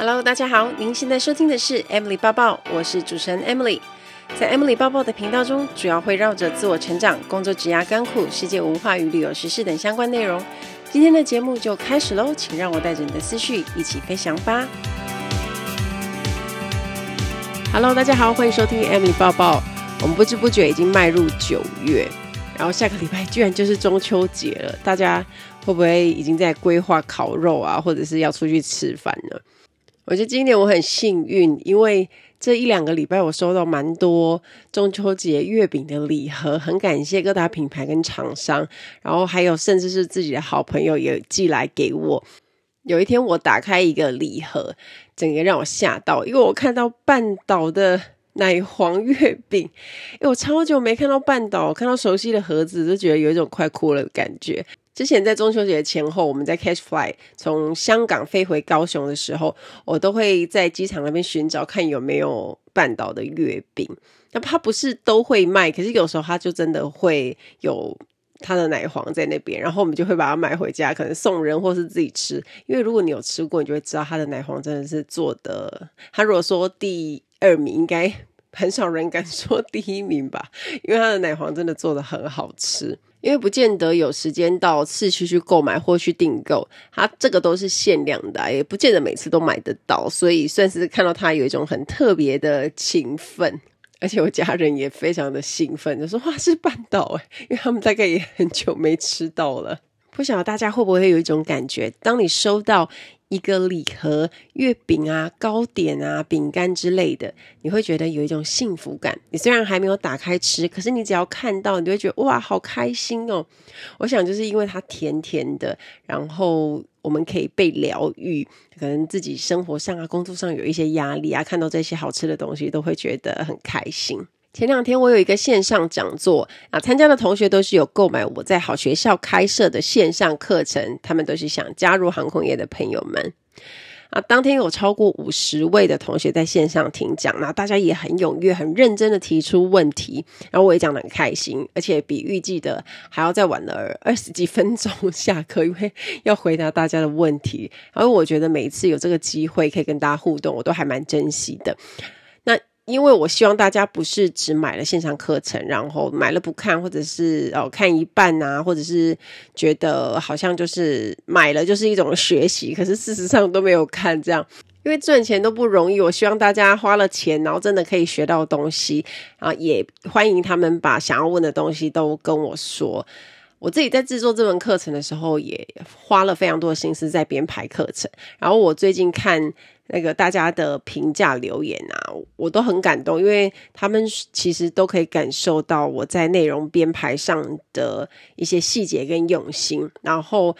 Hello，大家好，您现在收听的是 Emily 报报，我是主持人 Emily。在 Emily 报报的频道中，主要会绕着自我成长、工作、职涯、干苦、世界文化与旅游时事等相关内容。今天的节目就开始喽，请让我带着你的思绪一起飞翔吧。Hello，大家好，欢迎收听 Emily 报报。我们不知不觉已经迈入九月，然后下个礼拜居然就是中秋节了，大家会不会已经在规划烤肉啊，或者是要出去吃饭呢？我觉得今年我很幸运，因为这一两个礼拜我收到蛮多中秋节月饼的礼盒，很感谢各大品牌跟厂商，然后还有甚至是自己的好朋友也寄来给我。有一天我打开一个礼盒，整个让我吓到，因为我看到半岛的。奶黄月饼，因为我超久没看到半岛，看到熟悉的盒子，就觉得有一种快哭了的感觉。之前在中秋节前后，我们在 Cashfly 从香港飞回高雄的时候，我都会在机场那边寻找看有没有半岛的月饼。那它不是都会卖，可是有时候它就真的会有它的奶黄在那边，然后我们就会把它买回家，可能送人或是自己吃。因为如果你有吃过，你就会知道它的奶黄真的是做的。它如果说第二名应该很少人敢说第一名吧，因为它的奶黄真的做的很好吃。因为不见得有时间到市区去购买或去订购，它这个都是限量的，也不见得每次都买得到，所以算是看到它有一种很特别的兴奋。而且我家人也非常的兴奋，就说哇，是半岛诶，因为他们大概也很久没吃到了。不晓得大家会不会有一种感觉，当你收到一个礼盒月饼啊、糕点啊、饼干之类的，你会觉得有一种幸福感。你虽然还没有打开吃，可是你只要看到，你就会觉得哇，好开心哦！我想就是因为它甜甜的，然后我们可以被疗愈。可能自己生活上啊、工作上有一些压力啊，看到这些好吃的东西，都会觉得很开心。前两天我有一个线上讲座啊，参加的同学都是有购买我在好学校开设的线上课程，他们都是想加入航空业的朋友们啊。当天有超过五十位的同学在线上听讲，那大家也很踊跃、很认真的提出问题，然后我也讲得很开心，而且比预计的还要再晚了二十几分钟下课，因为要回答大家的问题。然后我觉得每一次有这个机会可以跟大家互动，我都还蛮珍惜的。因为我希望大家不是只买了线上课程，然后买了不看，或者是哦看一半啊，或者是觉得好像就是买了就是一种学习，可是事实上都没有看这样。因为赚钱都不容易，我希望大家花了钱，然后真的可以学到东西啊，也欢迎他们把想要问的东西都跟我说。我自己在制作这门课程的时候，也花了非常多的心思在编排课程，然后我最近看。那个大家的评价留言啊，我都很感动，因为他们其实都可以感受到我在内容编排上的一些细节跟用心。然后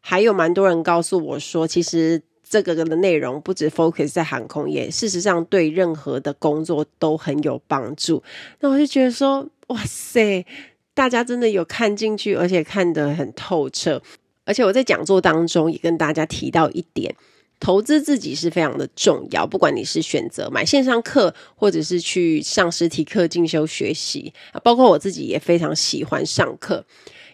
还有蛮多人告诉我说，其实这个的内容不止 focus 在航空业，事实上对任何的工作都很有帮助。那我就觉得说，哇塞，大家真的有看进去，而且看得很透彻。而且我在讲座当中也跟大家提到一点。投资自己是非常的重要，不管你是选择买线上课，或者是去上实体课进修学习啊，包括我自己也非常喜欢上课，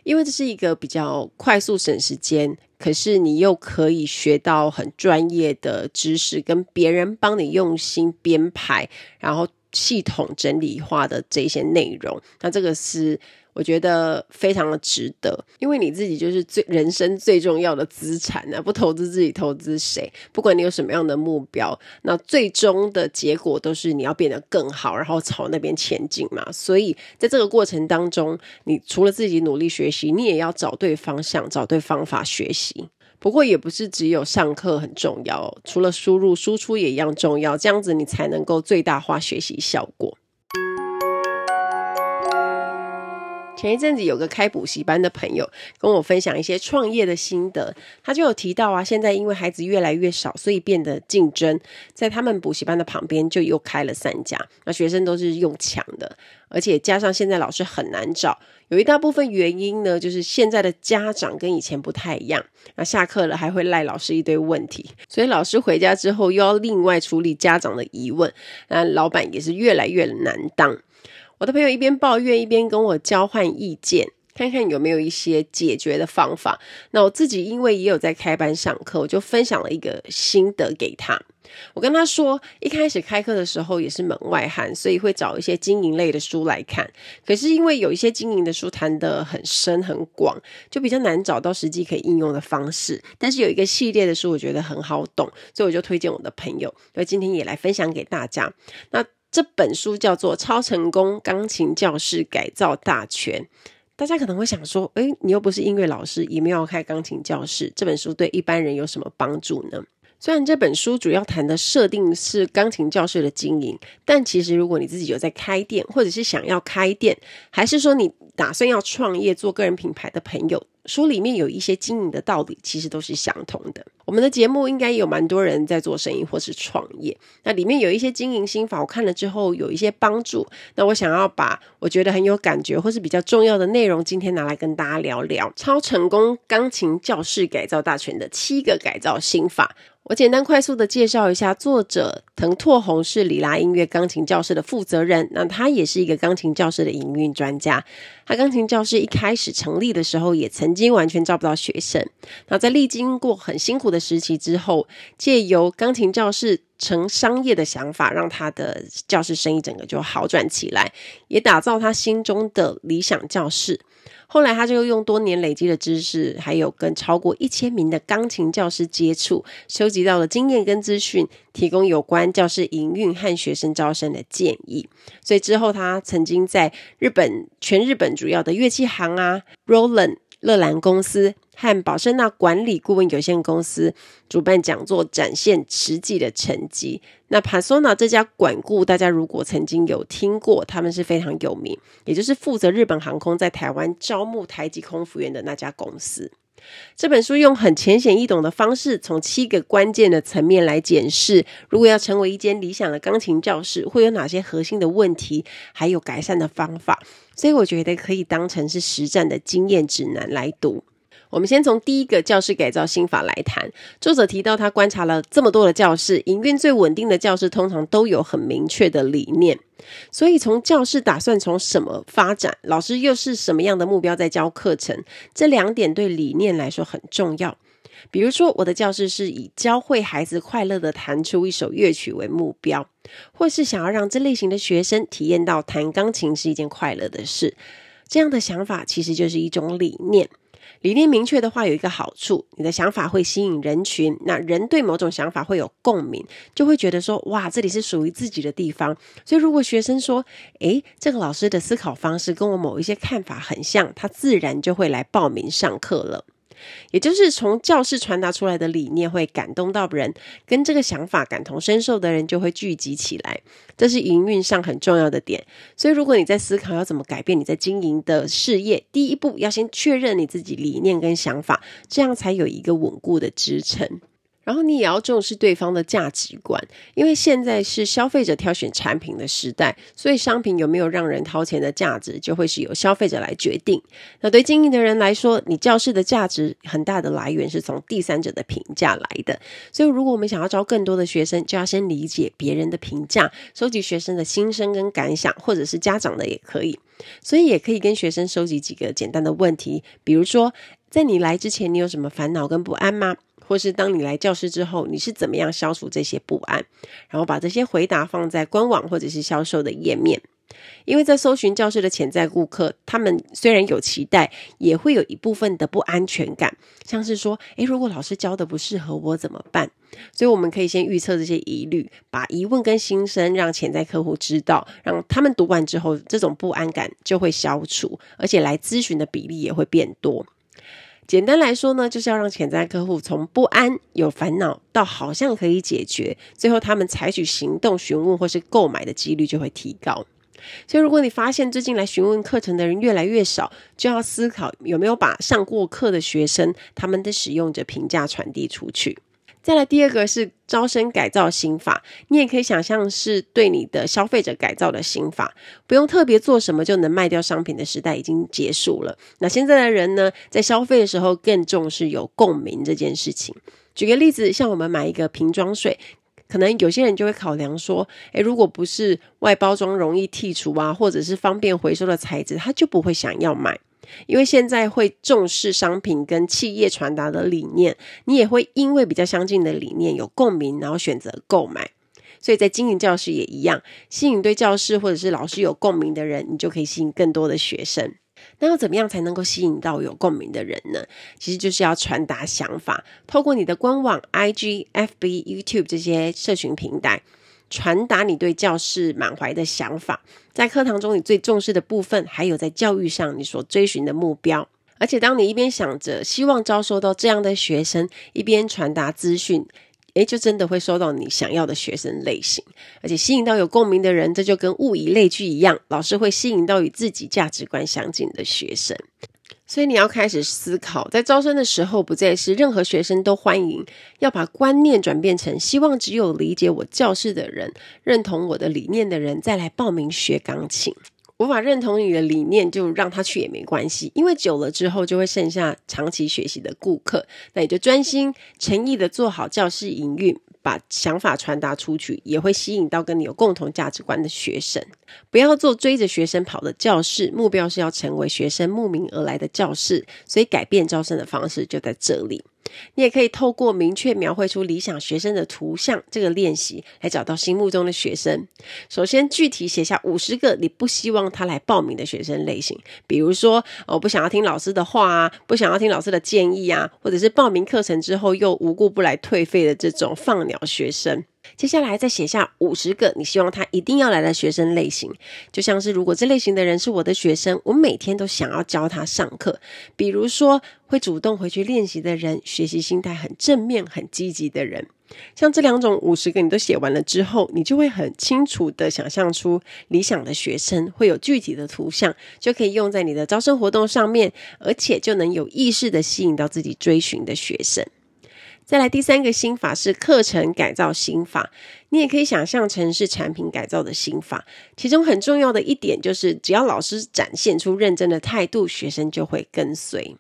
因为这是一个比较快速省时间，可是你又可以学到很专业的知识，跟别人帮你用心编排，然后系统整理化的这些内容，那这个是。我觉得非常的值得，因为你自己就是最人生最重要的资产、啊。不投资自己，投资谁？不管你有什么样的目标，那最终的结果都是你要变得更好，然后朝那边前进嘛。所以在这个过程当中，你除了自己努力学习，你也要找对方向，找对方法学习。不过也不是只有上课很重要，除了输入，输出也一样重要。这样子你才能够最大化学习效果。前一阵子有个开补习班的朋友跟我分享一些创业的心得，他就有提到啊，现在因为孩子越来越少，所以变得竞争，在他们补习班的旁边就又开了三家，那学生都是用抢的，而且加上现在老师很难找，有一大部分原因呢，就是现在的家长跟以前不太一样，那下课了还会赖老师一堆问题，所以老师回家之后又要另外处理家长的疑问，那老板也是越来越难当。我的朋友一边抱怨，一边跟我交换意见，看看有没有一些解决的方法。那我自己因为也有在开班上课，我就分享了一个心得给他。我跟他说，一开始开课的时候也是门外汉，所以会找一些经营类的书来看。可是因为有一些经营的书谈得很深很广，就比较难找到实际可以应用的方式。但是有一个系列的书，我觉得很好懂，所以我就推荐我的朋友，所以今天也来分享给大家。那这本书叫做《超成功钢琴教室改造大全》。大家可能会想说，诶，你又不是音乐老师，也没有开钢琴教室，这本书对一般人有什么帮助呢？虽然这本书主要谈的设定是钢琴教室的经营，但其实如果你自己有在开店，或者是想要开店，还是说你打算要创业做个人品牌的朋友，书里面有一些经营的道理，其实都是相同的。我们的节目应该有蛮多人在做生意或是创业，那里面有一些经营心法，我看了之后有一些帮助。那我想要把我觉得很有感觉或是比较重要的内容，今天拿来跟大家聊聊《超成功钢琴教室改造大全》的七个改造心法。我简单快速的介绍一下，作者藤拓宏是里拉音乐钢琴教室的负责人，那他也是一个钢琴教室的营运专家。他钢琴教室一开始成立的时候，也曾经完全招不到学生。那在历经过很辛苦的时期之后，借由钢琴教室成商业的想法，让他的教室生意整个就好转起来，也打造他心中的理想教室。后来，他就用多年累积的知识，还有跟超过一千名的钢琴教师接触，收集到了经验跟资讯，提供有关教师营运和学生招生的建议。所以之后，他曾经在日本全日本主要的乐器行啊，Roland 乐兰公司。和宝盛纳管理顾问有限公司主办讲座，展现实际的成绩。那 Pasona 这家管顾，大家如果曾经有听过，他们是非常有名，也就是负责日本航空在台湾招募台籍空服员的那家公司。这本书用很浅显易懂的方式，从七个关键的层面来检视，如果要成为一间理想的钢琴教室，会有哪些核心的问题，还有改善的方法。所以我觉得可以当成是实战的经验指南来读。我们先从第一个教室改造心法来谈。作者提到，他观察了这么多的教室，营运最稳定的教室通常都有很明确的理念。所以，从教室打算从什么发展，老师又是什么样的目标在教课程，这两点对理念来说很重要。比如说，我的教室是以教会孩子快乐地弹出一首乐曲为目标，或是想要让这类型的学生体验到弹钢琴是一件快乐的事。这样的想法其实就是一种理念。理念明确的话，有一个好处，你的想法会吸引人群，那人对某种想法会有共鸣，就会觉得说，哇，这里是属于自己的地方。所以，如果学生说，诶，这个老师的思考方式跟我某一些看法很像，他自然就会来报名上课了。也就是从教室传达出来的理念会感动到人，跟这个想法感同身受的人就会聚集起来，这是营运上很重要的点。所以，如果你在思考要怎么改变你在经营的事业，第一步要先确认你自己理念跟想法，这样才有一个稳固的支撑。然后你也要重视对方的价值观，因为现在是消费者挑选产品的时代，所以商品有没有让人掏钱的价值，就会是由消费者来决定。那对经营的人来说，你教室的价值很大的来源是从第三者的评价来的。所以，如果我们想要招更多的学生，就要先理解别人的评价，收集学生的心声跟感想，或者是家长的也可以。所以，也可以跟学生收集几个简单的问题，比如说，在你来之前，你有什么烦恼跟不安吗？或是当你来教室之后，你是怎么样消除这些不安？然后把这些回答放在官网或者是销售的页面，因为在搜寻教室的潜在顾客，他们虽然有期待，也会有一部分的不安全感，像是说，诶，如果老师教的不适合我怎么办？所以我们可以先预测这些疑虑，把疑问跟心声让潜在客户知道，让他们读完之后，这种不安感就会消除，而且来咨询的比例也会变多。简单来说呢，就是要让潜在客户从不安、有烦恼到好像可以解决，最后他们采取行动询问或是购买的几率就会提高。所以，如果你发现最近来询问课程的人越来越少，就要思考有没有把上过课的学生他们的使用者评价传递出去。再来第二个是招生改造新法，你也可以想象是对你的消费者改造的新法，不用特别做什么就能卖掉商品的时代已经结束了。那现在的人呢，在消费的时候更重视有共鸣这件事情。举个例子，像我们买一个瓶装水，可能有些人就会考量说，诶，如果不是外包装容易剔除啊，或者是方便回收的材质，他就不会想要买。因为现在会重视商品跟企业传达的理念，你也会因为比较相近的理念有共鸣，然后选择购买。所以在经营教室也一样，吸引对教室或者是老师有共鸣的人，你就可以吸引更多的学生。那要怎么样才能够吸引到有共鸣的人呢？其实就是要传达想法，透过你的官网、IG、FB、YouTube 这些社群平台，传达你对教室满怀的想法。在课堂中你最重视的部分，还有在教育上你所追寻的目标。而且当你一边想着希望招收到这样的学生，一边传达资讯。诶，就真的会收到你想要的学生类型，而且吸引到有共鸣的人，这就跟物以类聚一样，老师会吸引到与自己价值观相近的学生。所以你要开始思考，在招生的时候，不再是任何学生都欢迎，要把观念转变成希望只有理解我教室的人、认同我的理念的人再来报名学钢琴。无法认同你的理念，就让他去也没关系，因为久了之后就会剩下长期学习的顾客。那你就专心诚意的做好教室营运，把想法传达出去，也会吸引到跟你有共同价值观的学生。不要做追着学生跑的教室，目标是要成为学生慕名而来的教室。所以改变招生的方式就在这里。你也可以透过明确描绘出理想学生的图像这个练习，来找到心目中的学生。首先，具体写下五十个你不希望他来报名的学生类型，比如说，我不想要听老师的话啊，不想要听老师的建议啊，或者是报名课程之后又无故不来退费的这种放鸟学生。接下来再写下五十个你希望他一定要来的学生类型，就像是如果这类型的人是我的学生，我每天都想要教他上课。比如说会主动回去练习的人，学习心态很正面、很积极的人。像这两种五十个你都写完了之后，你就会很清楚的想象出理想的学生，会有具体的图像，就可以用在你的招生活动上面，而且就能有意识的吸引到自己追寻的学生。再来第三个心法是课程改造心法，你也可以想象成是产品改造的心法。其中很重要的一点就是，只要老师展现出认真的态度，学生就会跟随。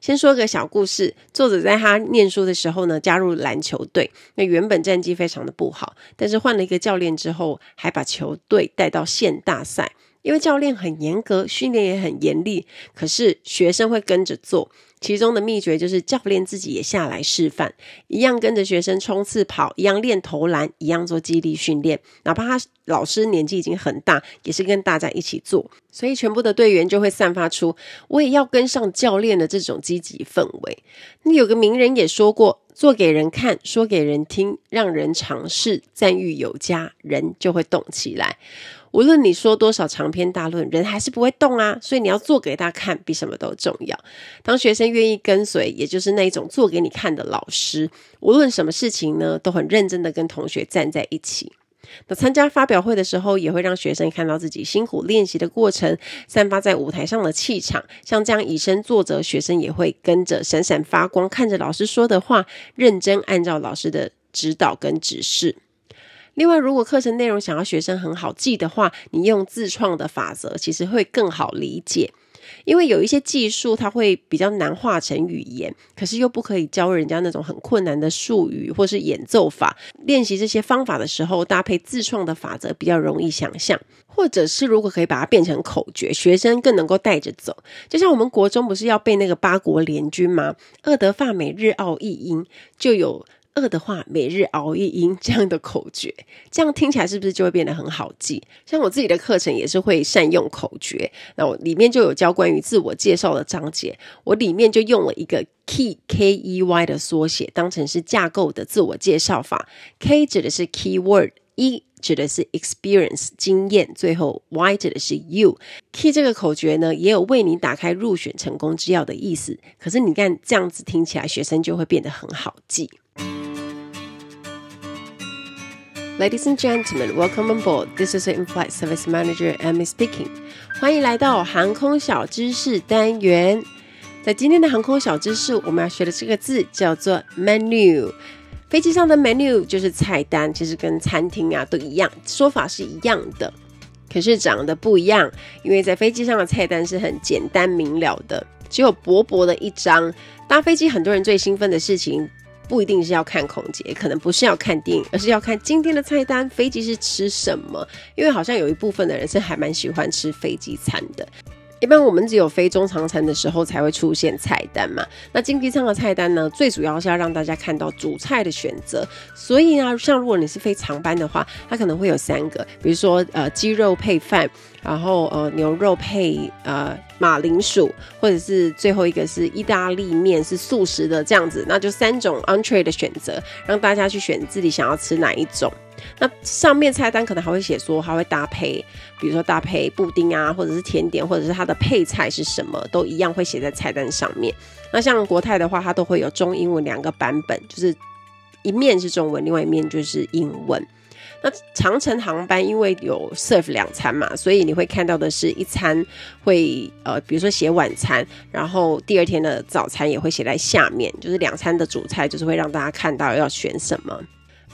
先说个小故事，作者在他念书的时候呢，加入篮球队。那原本战绩非常的不好，但是换了一个教练之后，还把球队带到县大赛。因为教练很严格，训练也很严厉，可是学生会跟着做。其中的秘诀就是教练自己也下来示范，一样跟着学生冲刺跑，一样练投篮，一样做肌力训练。哪怕他老师年纪已经很大，也是跟大家一起做，所以全部的队员就会散发出我也要跟上教练的这种积极氛围。那有个名人也说过：做给人看，说给人听，让人尝试，赞誉有加，人就会动起来。无论你说多少长篇大论，人还是不会动啊。所以你要做给大家看，比什么都重要。当学生愿意跟随，也就是那种做给你看的老师，无论什么事情呢，都很认真的跟同学站在一起。那参加发表会的时候，也会让学生看到自己辛苦练习的过程，散发在舞台上的气场。像这样以身作则，学生也会跟着闪闪发光，看着老师说的话，认真按照老师的指导跟指示。另外，如果课程内容想要学生很好记的话，你用自创的法则其实会更好理解。因为有一些技术它会比较难化成语言，可是又不可以教人家那种很困难的术语或是演奏法。练习这些方法的时候，搭配自创的法则比较容易想象。或者是如果可以把它变成口诀，学生更能够带着走。就像我们国中不是要背那个八国联军吗？二德法美日奥意英就有。饿的话，每日熬一英这样的口诀，这样听起来是不是就会变得很好记？像我自己的课程也是会善用口诀，那我里面就有教关于自我介绍的章节，我里面就用了一个 key K E Y 的缩写，当成是架构的自我介绍法。K 指的是 keyword，E 指的是 experience 经验，最后 Y 指的是 you。Key 这个口诀呢，也有为你打开入选成功之钥的意思。可是你看这样子听起来，学生就会变得很好记。Ladies and gentlemen, welcome on board. This is the in-flight service manager, Amy speaking. 欢迎来到航空小知识单元。在今天的航空小知识，我们要学的这个字叫做 menu。飞机上的 menu 就是菜单，其实跟餐厅啊都一样，说法是一样的，可是长得不一样。因为在飞机上的菜单是很简单明了的，只有薄薄的一张。搭飞机很多人最兴奋的事情。不一定是要看空姐，可能不是要看电影，而是要看今天的菜单，飞机是吃什么。因为好像有一部分的人是还蛮喜欢吃飞机餐的。一般我们只有飞中长程的时候才会出现菜单嘛。那经济舱的菜单呢，最主要是要让大家看到主菜的选择。所以呢，像如果你是飞长班的话，它可能会有三个，比如说呃鸡肉配饭，然后呃牛肉配呃马铃薯，或者是最后一个是意大利面是素食的这样子，那就三种 entree 的选择，让大家去选自己想要吃哪一种。那上面菜单可能还会写说，还会搭配，比如说搭配布丁啊，或者是甜点，或者是它的配菜是什么，都一样会写在菜单上面。那像国泰的话，它都会有中英文两个版本，就是一面是中文，另外一面就是英文。那长城航班因为有 serve 两餐嘛，所以你会看到的是一餐会呃，比如说写晚餐，然后第二天的早餐也会写在下面，就是两餐的主菜就是会让大家看到要选什么。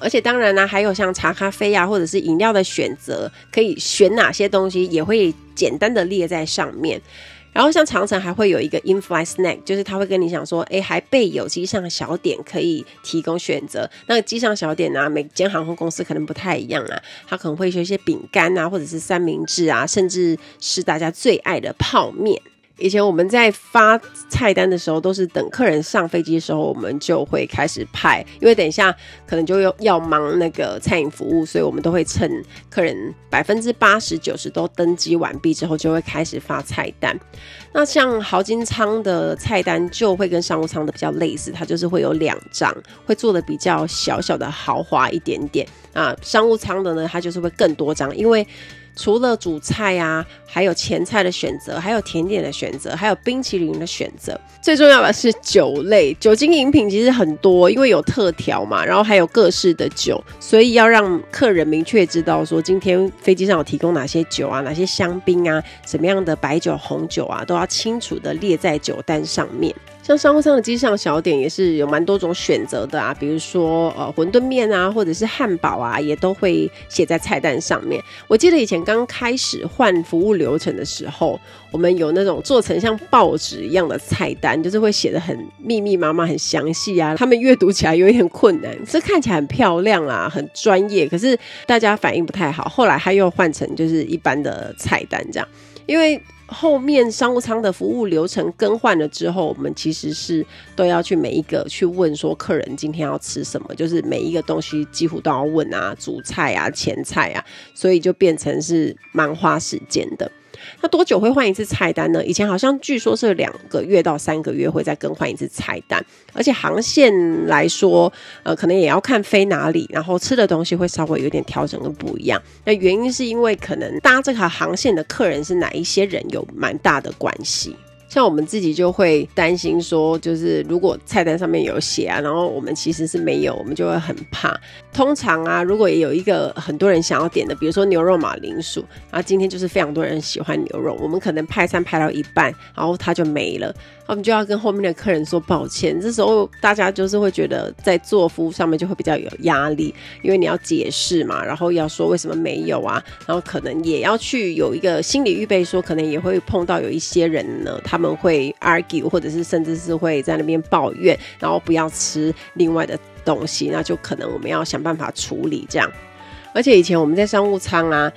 而且当然呢，还有像茶咖啡啊，或者是饮料的选择，可以选哪些东西，也会简单的列在上面。然后像长城还会有一个 in-flight snack，就是他会跟你讲说，哎，还备有机上小点可以提供选择。那个机上小点呢、啊，每间航空公司可能不太一样啊，它可能会有一些饼干啊，或者是三明治啊，甚至是大家最爱的泡面。以前我们在发菜单的时候，都是等客人上飞机的时候，我们就会开始派，因为等一下可能就要要忙那个餐饮服务，所以我们都会趁客人百分之八十九十都登机完毕之后，就会开始发菜单。那像豪金舱的菜单就会跟商务舱的比较类似，它就是会有两张，会做的比较小小的豪华一点点。啊，商务舱的呢，它就是会更多张，因为。除了主菜啊，还有前菜的选择，还有甜点的选择，还有冰淇淋的选择。最重要的是酒类，酒精饮品其实很多，因为有特调嘛，然后还有各式的酒，所以要让客人明确知道说，今天飞机上有提供哪些酒啊，哪些香槟啊，什么样的白酒、红酒啊，都要清楚的列在酒单上面。像商务舱的机上小点也是有蛮多种选择的啊，比如说呃馄饨面啊，或者是汉堡啊，也都会写在菜单上面。我记得以前刚开始换服务流程的时候，我们有那种做成像报纸一样的菜单，就是会写得很密密麻麻、很详细啊，他们阅读起来有一点困难。这看起来很漂亮啊，很专业，可是大家反应不太好。后来他又换成就是一般的菜单这样，因为。后面商务舱的服务流程更换了之后，我们其实是都要去每一个去问说客人今天要吃什么，就是每一个东西几乎都要问啊，主菜啊、前菜啊，所以就变成是蛮花时间的。那多久会换一次菜单呢？以前好像据说是两个月到三个月会再更换一次菜单，而且航线来说，呃，可能也要看飞哪里，然后吃的东西会稍微有点调整跟不一样。那原因是因为可能搭这条航线的客人是哪一些人有蛮大的关系。像我们自己就会担心说，就是如果菜单上面有写啊，然后我们其实是没有，我们就会很怕。通常啊，如果也有一个很多人想要点的，比如说牛肉马铃薯，然后今天就是非常多人喜欢牛肉，我们可能派餐派到一半，然后它就没了。我们就要跟后面的客人说抱歉，这时候大家就是会觉得在做服务上面就会比较有压力，因为你要解释嘛，然后要说为什么没有啊，然后可能也要去有一个心理预备，说可能也会碰到有一些人呢，他们会 argue，或者是甚至是会在那边抱怨，然后不要吃另外的东西，那就可能我们要想办法处理这样。而且以前我们在商务舱啊。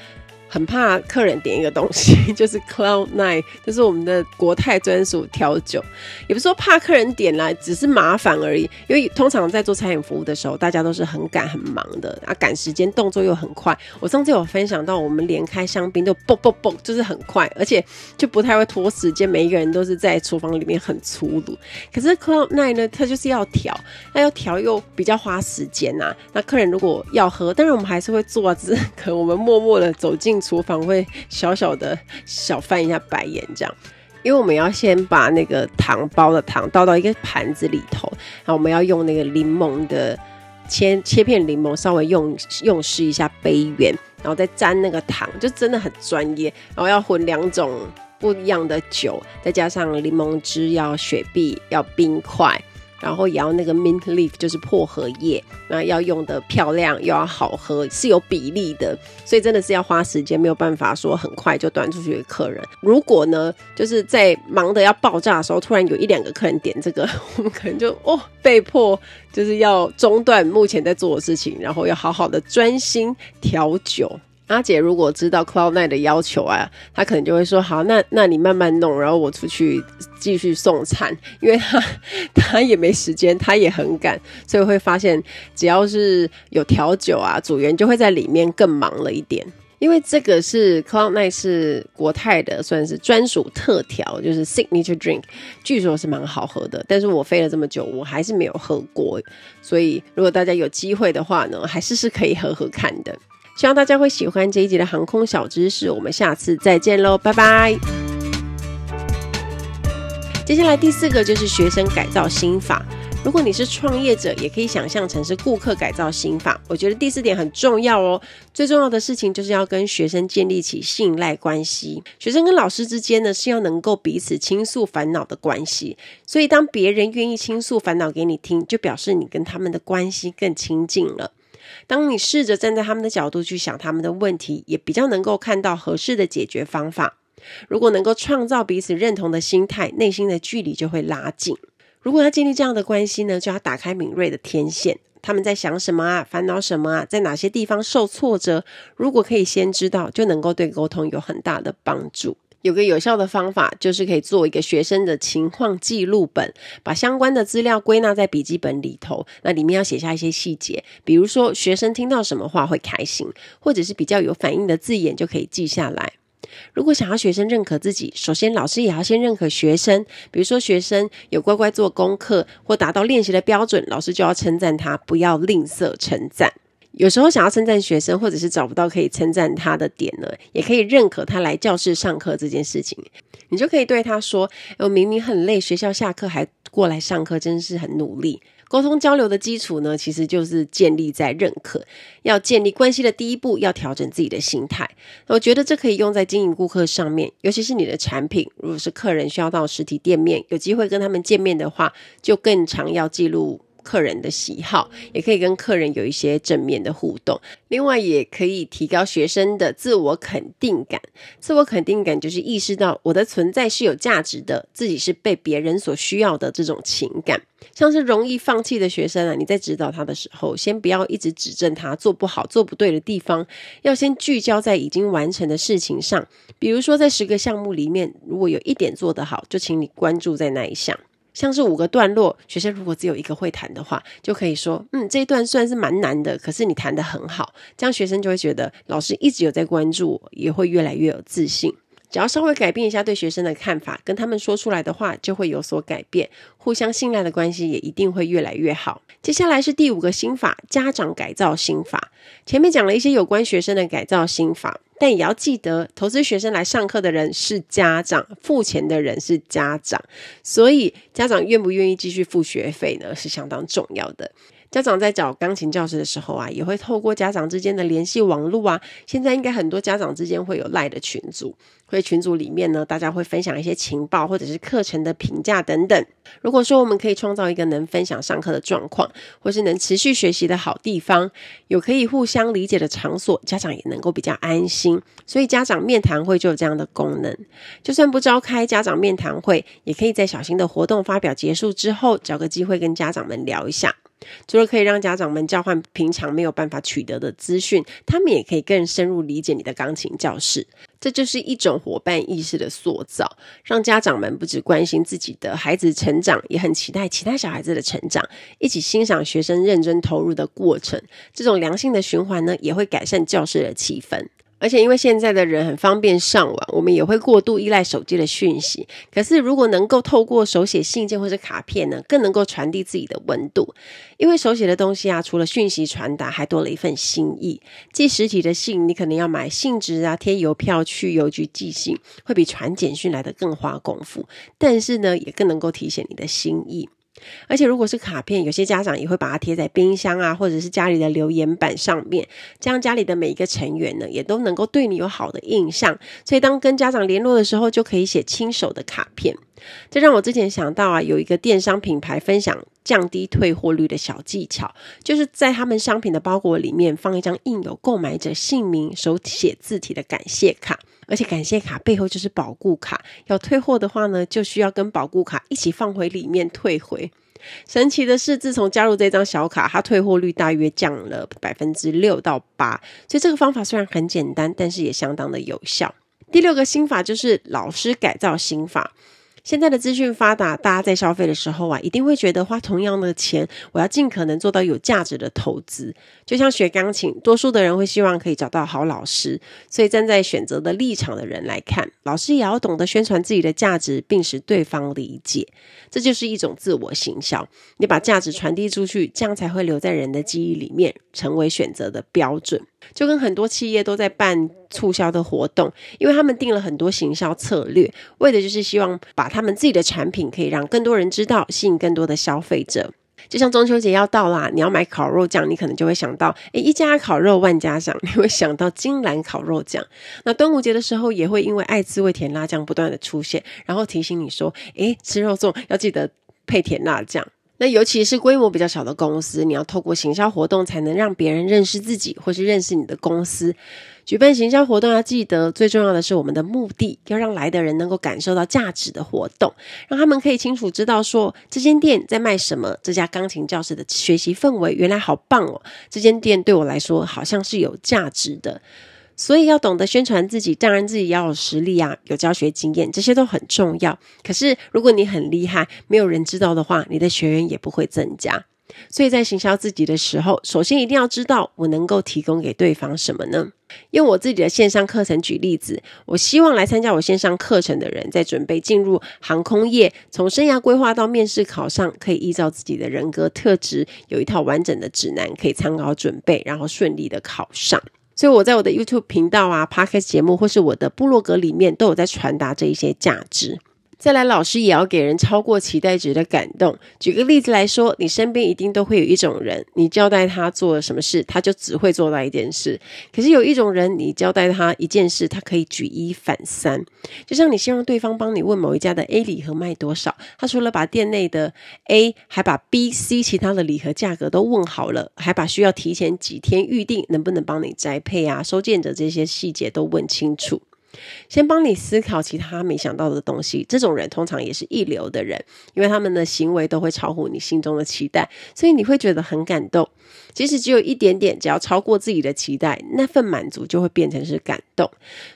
很怕客人点一个东西，就是 Cloud Nine，就是我们的国泰专属调酒。也不是说怕客人点来，只是麻烦而已。因为通常在做餐饮服务的时候，大家都是很赶很忙的啊，赶时间，动作又很快。我上次有分享到，我们连开香槟都啵啵啵，就是很快，而且就不太会拖时间。每一个人都是在厨房里面很粗鲁。可是 Cloud Nine 呢，它就是要调，那要调又比较花时间呐、啊。那客人如果要喝，当然我们还是会做啊，只是可能我们默默的走进。厨房会小小的小翻一下白眼，这样，因为我们要先把那个糖包的糖倒到一个盘子里头，然后我们要用那个柠檬的切切片柠檬，稍微用用湿一下杯缘，然后再沾那个糖，就真的很专业。然后要混两种不一样的酒，再加上柠檬汁，要雪碧，要冰块。然后也要那个 mint leaf，就是薄荷叶，那要用的漂亮又要好喝，是有比例的，所以真的是要花时间，没有办法说很快就端出去给客人。如果呢，就是在忙得要爆炸的时候，突然有一两个客人点这个，我们可能就哦被迫就是要中断目前在做的事情，然后要好好的专心调酒。阿姐如果知道 Cloud Nine 的要求啊，她可能就会说好，那那你慢慢弄，然后我出去继续送餐，因为她她也没时间，她也很赶，所以会发现只要是有调酒啊，组员就会在里面更忙了一点。因为这个是 Cloud Nine 是国泰的，算是专属特调，就是 Signature Drink，据说是蛮好喝的，但是我飞了这么久，我还是没有喝过，所以如果大家有机会的话呢，还是是可以喝喝看的。希望大家会喜欢这一集的航空小知识，我们下次再见喽，拜拜。接下来第四个就是学生改造心法。如果你是创业者，也可以想象成是顾客改造心法。我觉得第四点很重要哦，最重要的事情就是要跟学生建立起信赖关系。学生跟老师之间呢，是要能够彼此倾诉烦恼的关系。所以当别人愿意倾诉烦恼给你听，就表示你跟他们的关系更亲近了。当你试着站在他们的角度去想他们的问题，也比较能够看到合适的解决方法。如果能够创造彼此认同的心态，内心的距离就会拉近。如果要建立这样的关系呢，就要打开敏锐的天线。他们在想什么啊？烦恼什么啊？在哪些地方受挫折？如果可以先知道，就能够对沟通有很大的帮助。有个有效的方法，就是可以做一个学生的情况记录本，把相关的资料归纳在笔记本里头。那里面要写下一些细节，比如说学生听到什么话会开心，或者是比较有反应的字眼，就可以记下来。如果想要学生认可自己，首先老师也要先认可学生。比如说学生有乖乖做功课，或达到练习的标准，老师就要称赞他，不要吝啬称赞。有时候想要称赞学生，或者是找不到可以称赞他的点呢，也可以认可他来教室上课这件事情。你就可以对他说：“我明明很累，学校下课还过来上课，真是很努力。”沟通交流的基础呢，其实就是建立在认可。要建立关系的第一步，要调整自己的心态。我觉得这可以用在经营顾客上面，尤其是你的产品。如果是客人需要到实体店面，有机会跟他们见面的话，就更常要记录。客人的喜好，也可以跟客人有一些正面的互动。另外，也可以提高学生的自我肯定感。自我肯定感就是意识到我的存在是有价值的，自己是被别人所需要的这种情感。像是容易放弃的学生啊，你在指导他的时候，先不要一直指正他做不好、做不对的地方，要先聚焦在已经完成的事情上。比如说，在十个项目里面，如果有一点做得好，就请你关注在那一项。像是五个段落，学生如果只有一个会弹的话，就可以说，嗯，这一段算是蛮难的，可是你弹得很好，这样学生就会觉得老师一直有在关注我，也会越来越有自信。只要稍微改变一下对学生的看法，跟他们说出来的话就会有所改变，互相信赖的关系也一定会越来越好。接下来是第五个心法，家长改造心法。前面讲了一些有关学生的改造心法，但也要记得，投资学生来上课的人是家长，付钱的人是家长，所以家长愿不愿意继续付学费呢，是相当重要的。家长在找钢琴教室的时候啊，也会透过家长之间的联系网络啊。现在应该很多家长之间会有赖的群组，所以群组里面呢，大家会分享一些情报或者是课程的评价等等。如果说我们可以创造一个能分享上课的状况，或是能持续学习的好地方，有可以互相理解的场所，家长也能够比较安心。所以家长面谈会就有这样的功能。就算不召开家长面谈会，也可以在小型的活动发表结束之后，找个机会跟家长们聊一下。除了可以让家长们交换平常没有办法取得的资讯，他们也可以更深入理解你的钢琴教室。这就是一种伙伴意识的塑造，让家长们不只关心自己的孩子成长，也很期待其他小孩子的成长，一起欣赏学生认真投入的过程。这种良性的循环呢，也会改善教室的气氛。而且因为现在的人很方便上网，我们也会过度依赖手机的讯息。可是如果能够透过手写信件或者卡片呢，更能够传递自己的温度。因为手写的东西啊，除了讯息传达，还多了一份心意。寄实体的信，你可能要买信纸啊，贴邮票去邮局寄信，会比传简讯来的更花功夫。但是呢，也更能够体现你的心意。而且，如果是卡片，有些家长也会把它贴在冰箱啊，或者是家里的留言板上面，这样家里的每一个成员呢，也都能够对你有好的印象。所以，当跟家长联络的时候，就可以写亲手的卡片。这让我之前想到啊，有一个电商品牌分享降低退货率的小技巧，就是在他们商品的包裹里面放一张印有购买者姓名、手写字体的感谢卡，而且感谢卡背后就是保固卡。要退货的话呢，就需要跟保固卡一起放回里面退回。神奇的是，自从加入这张小卡，它退货率大约降了百分之六到八。所以这个方法虽然很简单，但是也相当的有效。第六个心法就是老师改造心法。现在的资讯发达，大家在消费的时候啊，一定会觉得花同样的钱，我要尽可能做到有价值的投资。就像学钢琴，多数的人会希望可以找到好老师，所以站在选择的立场的人来看，老师也要懂得宣传自己的价值，并使对方理解。这就是一种自我行销，你把价值传递出去，这样才会留在人的记忆里面，成为选择的标准。就跟很多企业都在办促销的活动，因为他们定了很多行销策略，为的就是希望把他们自己的产品可以让更多人知道，吸引更多的消费者。就像中秋节要到啦，你要买烤肉酱，你可能就会想到，诶，一家烤肉万家香，你会想到金兰烤肉酱。那端午节的时候，也会因为爱滋味甜辣酱不断的出现，然后提醒你说，诶，吃肉粽要记得配甜辣酱。那尤其是规模比较小的公司，你要透过行销活动才能让别人认识自己，或是认识你的公司。举办行销活动要记得，最重要的是我们的目的，要让来的人能够感受到价值的活动，让他们可以清楚知道说这间店在卖什么，这家钢琴教室的学习氛围原来好棒哦，这间店对我来说好像是有价值的。所以要懂得宣传自己，当然自己要有实力啊，有教学经验，这些都很重要。可是如果你很厉害，没有人知道的话，你的学员也不会增加。所以在行销自己的时候，首先一定要知道我能够提供给对方什么呢？用我自己的线上课程举例子，我希望来参加我线上课程的人，在准备进入航空业，从生涯规划到面试考上，可以依照自己的人格特质，有一套完整的指南可以参考准备，然后顺利的考上。所以我在我的 YouTube 频道啊、Podcast 节目或是我的部落格里面，都有在传达这一些价值。再来，老师也要给人超过期待值的感动。举个例子来说，你身边一定都会有一种人，你交代他做了什么事，他就只会做到一件事。可是有一种人，你交代他一件事，他可以举一反三。就像你希望对方帮你问某一家的 A 礼盒卖多少，他除了把店内的 A，还把 B、C 其他的礼盒价格都问好了，还把需要提前几天预定，能不能帮你宅配啊、收件者这些细节都问清楚。先帮你思考其他没想到的东西，这种人通常也是一流的人，因为他们的行为都会超乎你心中的期待，所以你会觉得很感动。即使只有一点点，只要超过自己的期待，那份满足就会变成是感动。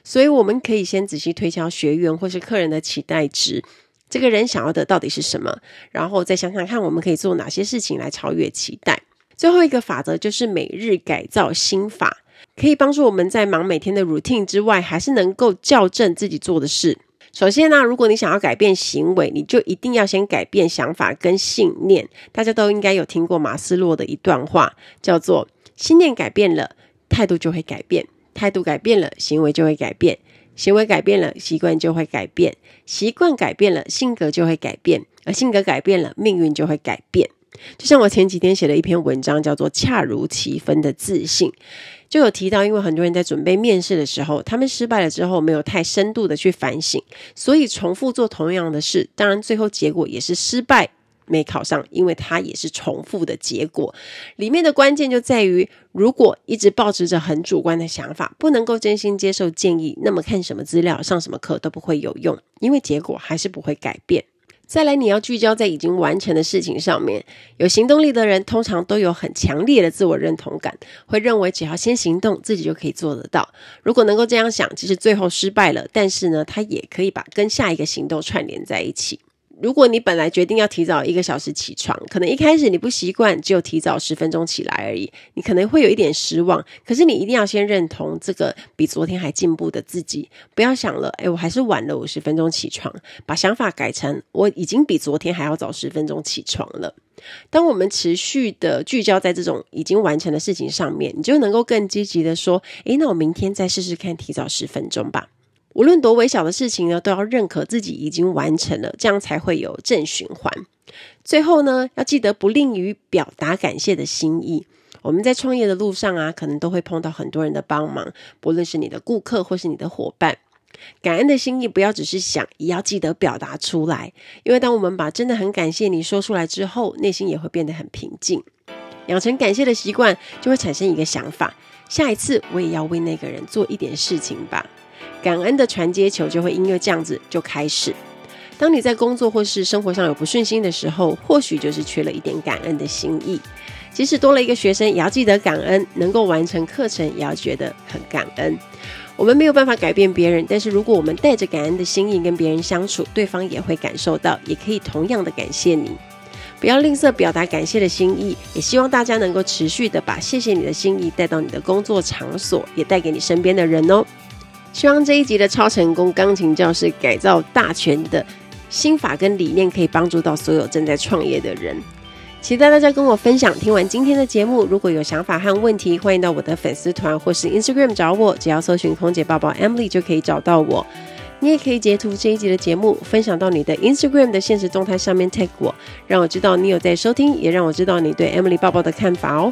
所以我们可以先仔细推敲学员或是客人的期待值，这个人想要的到底是什么，然后再想想看我们可以做哪些事情来超越期待。最后一个法则就是每日改造心法。可以帮助我们在忙每天的 routine 之外，还是能够校正自己做的事。首先呢，如果你想要改变行为，你就一定要先改变想法跟信念。大家都应该有听过马斯洛的一段话，叫做“信念改变了，态度就会改变；态度改变了，行为就会改变；行为改变了，习惯就会改变；习惯改变了，性格就会改变；而性格改变了，命运就会改变。”就像我前几天写的一篇文章，叫做“恰如其分的自信”，就有提到，因为很多人在准备面试的时候，他们失败了之后，没有太深度的去反省，所以重复做同样的事，当然最后结果也是失败，没考上，因为它也是重复的结果。里面的关键就在于，如果一直抱持着很主观的想法，不能够真心接受建议，那么看什么资料、上什么课都不会有用，因为结果还是不会改变。再来，你要聚焦在已经完成的事情上面。有行动力的人通常都有很强烈的自我认同感，会认为只要先行动，自己就可以做得到。如果能够这样想，即使最后失败了，但是呢，他也可以把跟下一个行动串联在一起。如果你本来决定要提早一个小时起床，可能一开始你不习惯，只有提早十分钟起来而已，你可能会有一点失望。可是你一定要先认同这个比昨天还进步的自己，不要想了，诶，我还是晚了五十分钟起床，把想法改成我已经比昨天还要早十分钟起床了。当我们持续的聚焦在这种已经完成的事情上面，你就能够更积极的说，诶，那我明天再试试看提早十分钟吧。无论多微小的事情呢，都要认可自己已经完成了，这样才会有正循环。最后呢，要记得不吝于表达感谢的心意。我们在创业的路上啊，可能都会碰到很多人的帮忙，不论是你的顾客或是你的伙伴。感恩的心意不要只是想，也要记得表达出来。因为当我们把真的很感谢你说出来之后，内心也会变得很平静。养成感谢的习惯，就会产生一个想法：下一次我也要为那个人做一点事情吧。感恩的传接球就会因为这样子就开始。当你在工作或是生活上有不顺心的时候，或许就是缺了一点感恩的心意。即使多了一个学生，也要记得感恩；能够完成课程，也要觉得很感恩。我们没有办法改变别人，但是如果我们带着感恩的心意跟别人相处，对方也会感受到，也可以同样的感谢你。不要吝啬表达感谢的心意，也希望大家能够持续的把谢谢你的心意带到你的工作场所，也带给你身边的人哦。希望这一集的超成功钢琴教室改造大全的。心法跟理念可以帮助到所有正在创业的人，期待大家跟我分享。听完今天的节目，如果有想法和问题，欢迎到我的粉丝团或是 Instagram 找我，只要搜寻空姐抱抱 Emily 就可以找到我。你也可以截图这一集的节目，分享到你的 Instagram 的现实动态上面 tag 我，让我知道你有在收听，也让我知道你对 Emily 抱抱的看法哦。